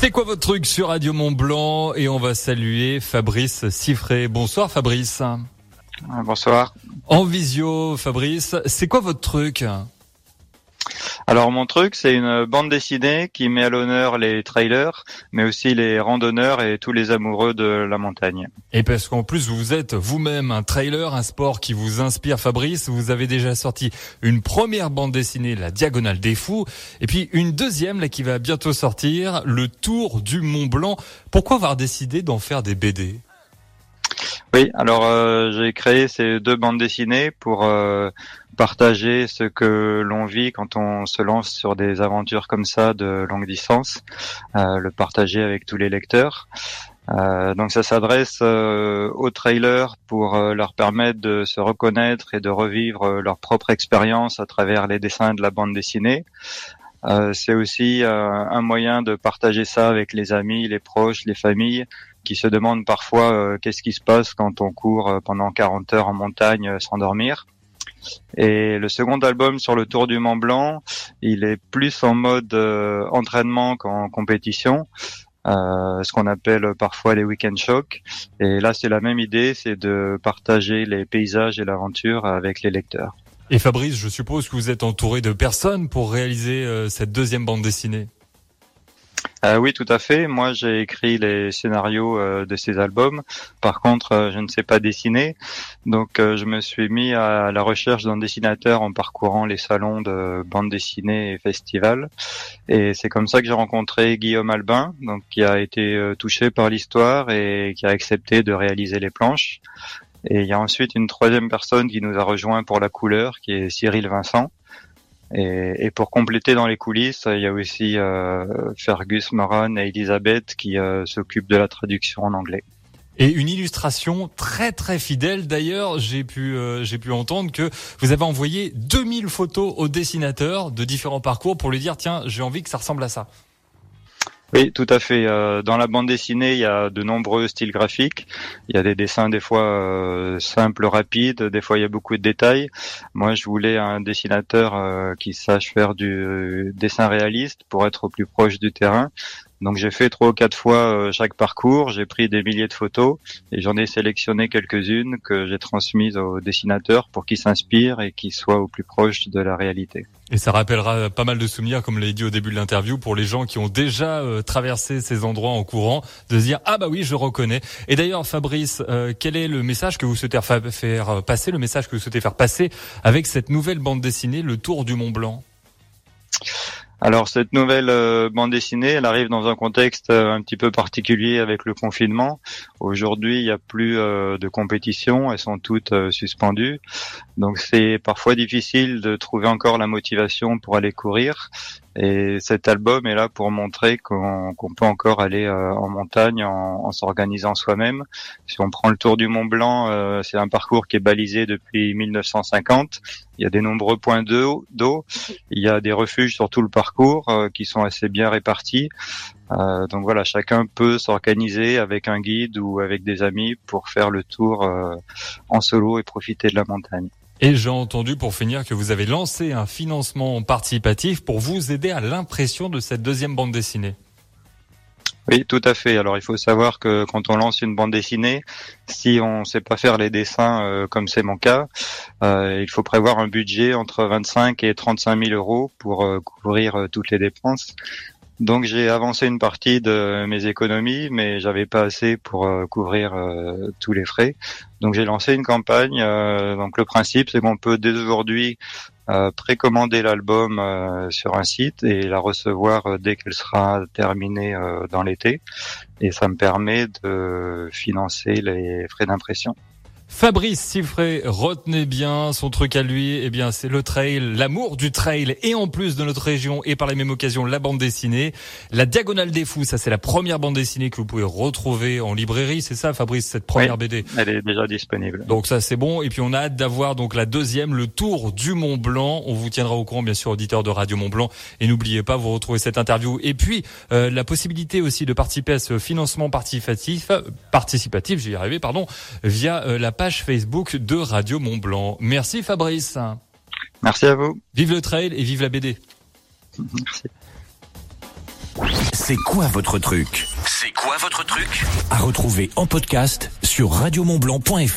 C'est quoi votre truc sur Radio Mont Blanc Et on va saluer Fabrice Siffré. Bonsoir Fabrice. Bonsoir. En visio, Fabrice, c'est quoi votre truc? Alors mon truc, c'est une bande dessinée qui met à l'honneur les trailers, mais aussi les randonneurs et tous les amoureux de la montagne. Et parce qu'en plus vous êtes vous-même un trailer, un sport qui vous inspire, Fabrice. Vous avez déjà sorti une première bande dessinée, La Diagonale des Fous, et puis une deuxième là qui va bientôt sortir, Le Tour du Mont Blanc. Pourquoi avoir décidé d'en faire des BD oui, alors euh, j'ai créé ces deux bandes dessinées pour euh, partager ce que l'on vit quand on se lance sur des aventures comme ça de longue distance, euh, le partager avec tous les lecteurs. donc ça s'adresse aux trailers pour leur permettre de se reconnaître et de revivre leur propre expérience à travers les dessins de la bande dessinée. c'est aussi un moyen de partager ça avec les amis, les proches, les familles qui se demandent parfois euh, qu'est-ce qui se passe quand on court euh, pendant 40 heures en montagne euh, sans dormir. Et le second album sur le Tour du Mont Blanc, il est plus en mode entraînement qu'en compétition. Euh, ce qu'on appelle parfois les week-end shocks. Et là, c'est la même idée, c'est de partager les paysages et l'aventure avec les lecteurs. Et Fabrice, je suppose que vous êtes entouré de personnes pour réaliser cette deuxième bande dessinée. Euh, oui, tout à fait. Moi, j'ai écrit les scénarios euh, de ces albums. Par contre, euh, je ne sais pas dessiner. Donc, je me suis mis à la recherche d'un dessinateur en parcourant les salons de bande dessinée et festivals. Et c'est comme ça que j'ai rencontré Guillaume Albin, donc qui a été touché par l'histoire et qui a accepté de réaliser les planches. Et il y a ensuite une troisième personne qui nous a rejoint pour la couleur, qui est Cyril Vincent. Et, et, pour compléter dans les coulisses, il y a aussi euh, Fergus Moran et Elisabeth qui euh, s'occupent de la traduction en anglais. Et une illustration très très fidèle. D'ailleurs, j'ai pu euh, j'ai pu entendre que vous avez envoyé 2000 photos au dessinateur de différents parcours pour lui dire tiens, j'ai envie que ça ressemble à ça. Oui, tout à fait. Euh, dans la bande dessinée, il y a de nombreux styles graphiques. Il y a des dessins des fois euh, simples, rapides, des fois il y a beaucoup de détails. Moi, je voulais un dessinateur euh, qui sache faire du dessin réaliste pour être au plus proche du terrain. Donc j'ai fait trois ou quatre fois euh, chaque parcours, j'ai pris des milliers de photos et j'en ai sélectionné quelques-unes que j'ai transmises au dessinateur pour qu'il s'inspire et qu'il soit au plus proche de la réalité. Et ça rappellera pas mal de souvenirs, comme l'a dit au début de l'interview, pour les gens qui ont déjà euh, traversé ces endroits en courant, de se dire ah bah oui je reconnais. Et d'ailleurs Fabrice, euh, quel est le message que vous souhaitez faire passer, le message que vous souhaitez faire passer avec cette nouvelle bande dessinée, Le Tour du Mont Blanc? Alors cette nouvelle euh, bande dessinée, elle arrive dans un contexte euh, un petit peu particulier avec le confinement. Aujourd'hui, il n'y a plus euh, de compétition, elles sont toutes suspendues. Donc c'est parfois difficile de trouver encore la motivation pour aller courir. Et cet album est là pour montrer qu'on peut encore aller euh, en montagne en, en s'organisant soi-même. Si on prend le tour du Mont Blanc, euh, c'est un parcours qui est balisé depuis 1950. Il y a des nombreux points d'eau, il y a des refuges sur tout le parcours euh, qui sont assez bien répartis. donc voilà, chacun peut s'organiser avec un guide ou avec des amis pour faire le tour en solo et profiter de la montagne. Et j'ai entendu pour finir que vous avez lancé un financement participatif pour vous aider à l'impression de cette deuxième bande dessinée. Oui, tout à fait. Alors il faut savoir que quand on lance une bande dessinée, si on ne sait pas faire les dessins euh, comme c'est mon cas, euh, il faut prévoir un budget entre 25 et 35 000 euros pour euh, couvrir toutes les dépenses. Donc j'ai avancé une partie de mes économies, mais j'avais pas assez pour euh, couvrir euh, tous les frais. Donc j'ai lancé une campagne. Euh, donc le principe, c'est qu'on peut dès aujourd'hui précommander l'album sur un site et la recevoir dès qu'elle sera terminée dans l'été. Et ça me permet de financer les frais d'impression. Fabrice Siffré, retenez bien son truc à lui, eh bien c'est le trail, l'amour du trail. Et en plus de notre région et par la même occasion la bande dessinée, la Diagonale des Fous, ça c'est la première bande dessinée que vous pouvez retrouver en librairie, c'est ça Fabrice cette première BD Elle est déjà disponible. Donc ça c'est bon. Et puis on a hâte d'avoir donc la deuxième, le Tour du Mont Blanc. On vous tiendra au courant bien sûr auditeur de Radio Mont Blanc. Et n'oubliez pas vous retrouvez cette interview. Et puis euh, la possibilité aussi de participer à ce financement participatif, participatif, j'y arrivé pardon, via euh, la page Facebook de Radio Mont Blanc. Merci Fabrice. Merci à vous. Vive le trail et vive la BD. Merci. C'est quoi votre truc? C'est quoi votre truc? À retrouver en podcast sur radiomontblanc.fr.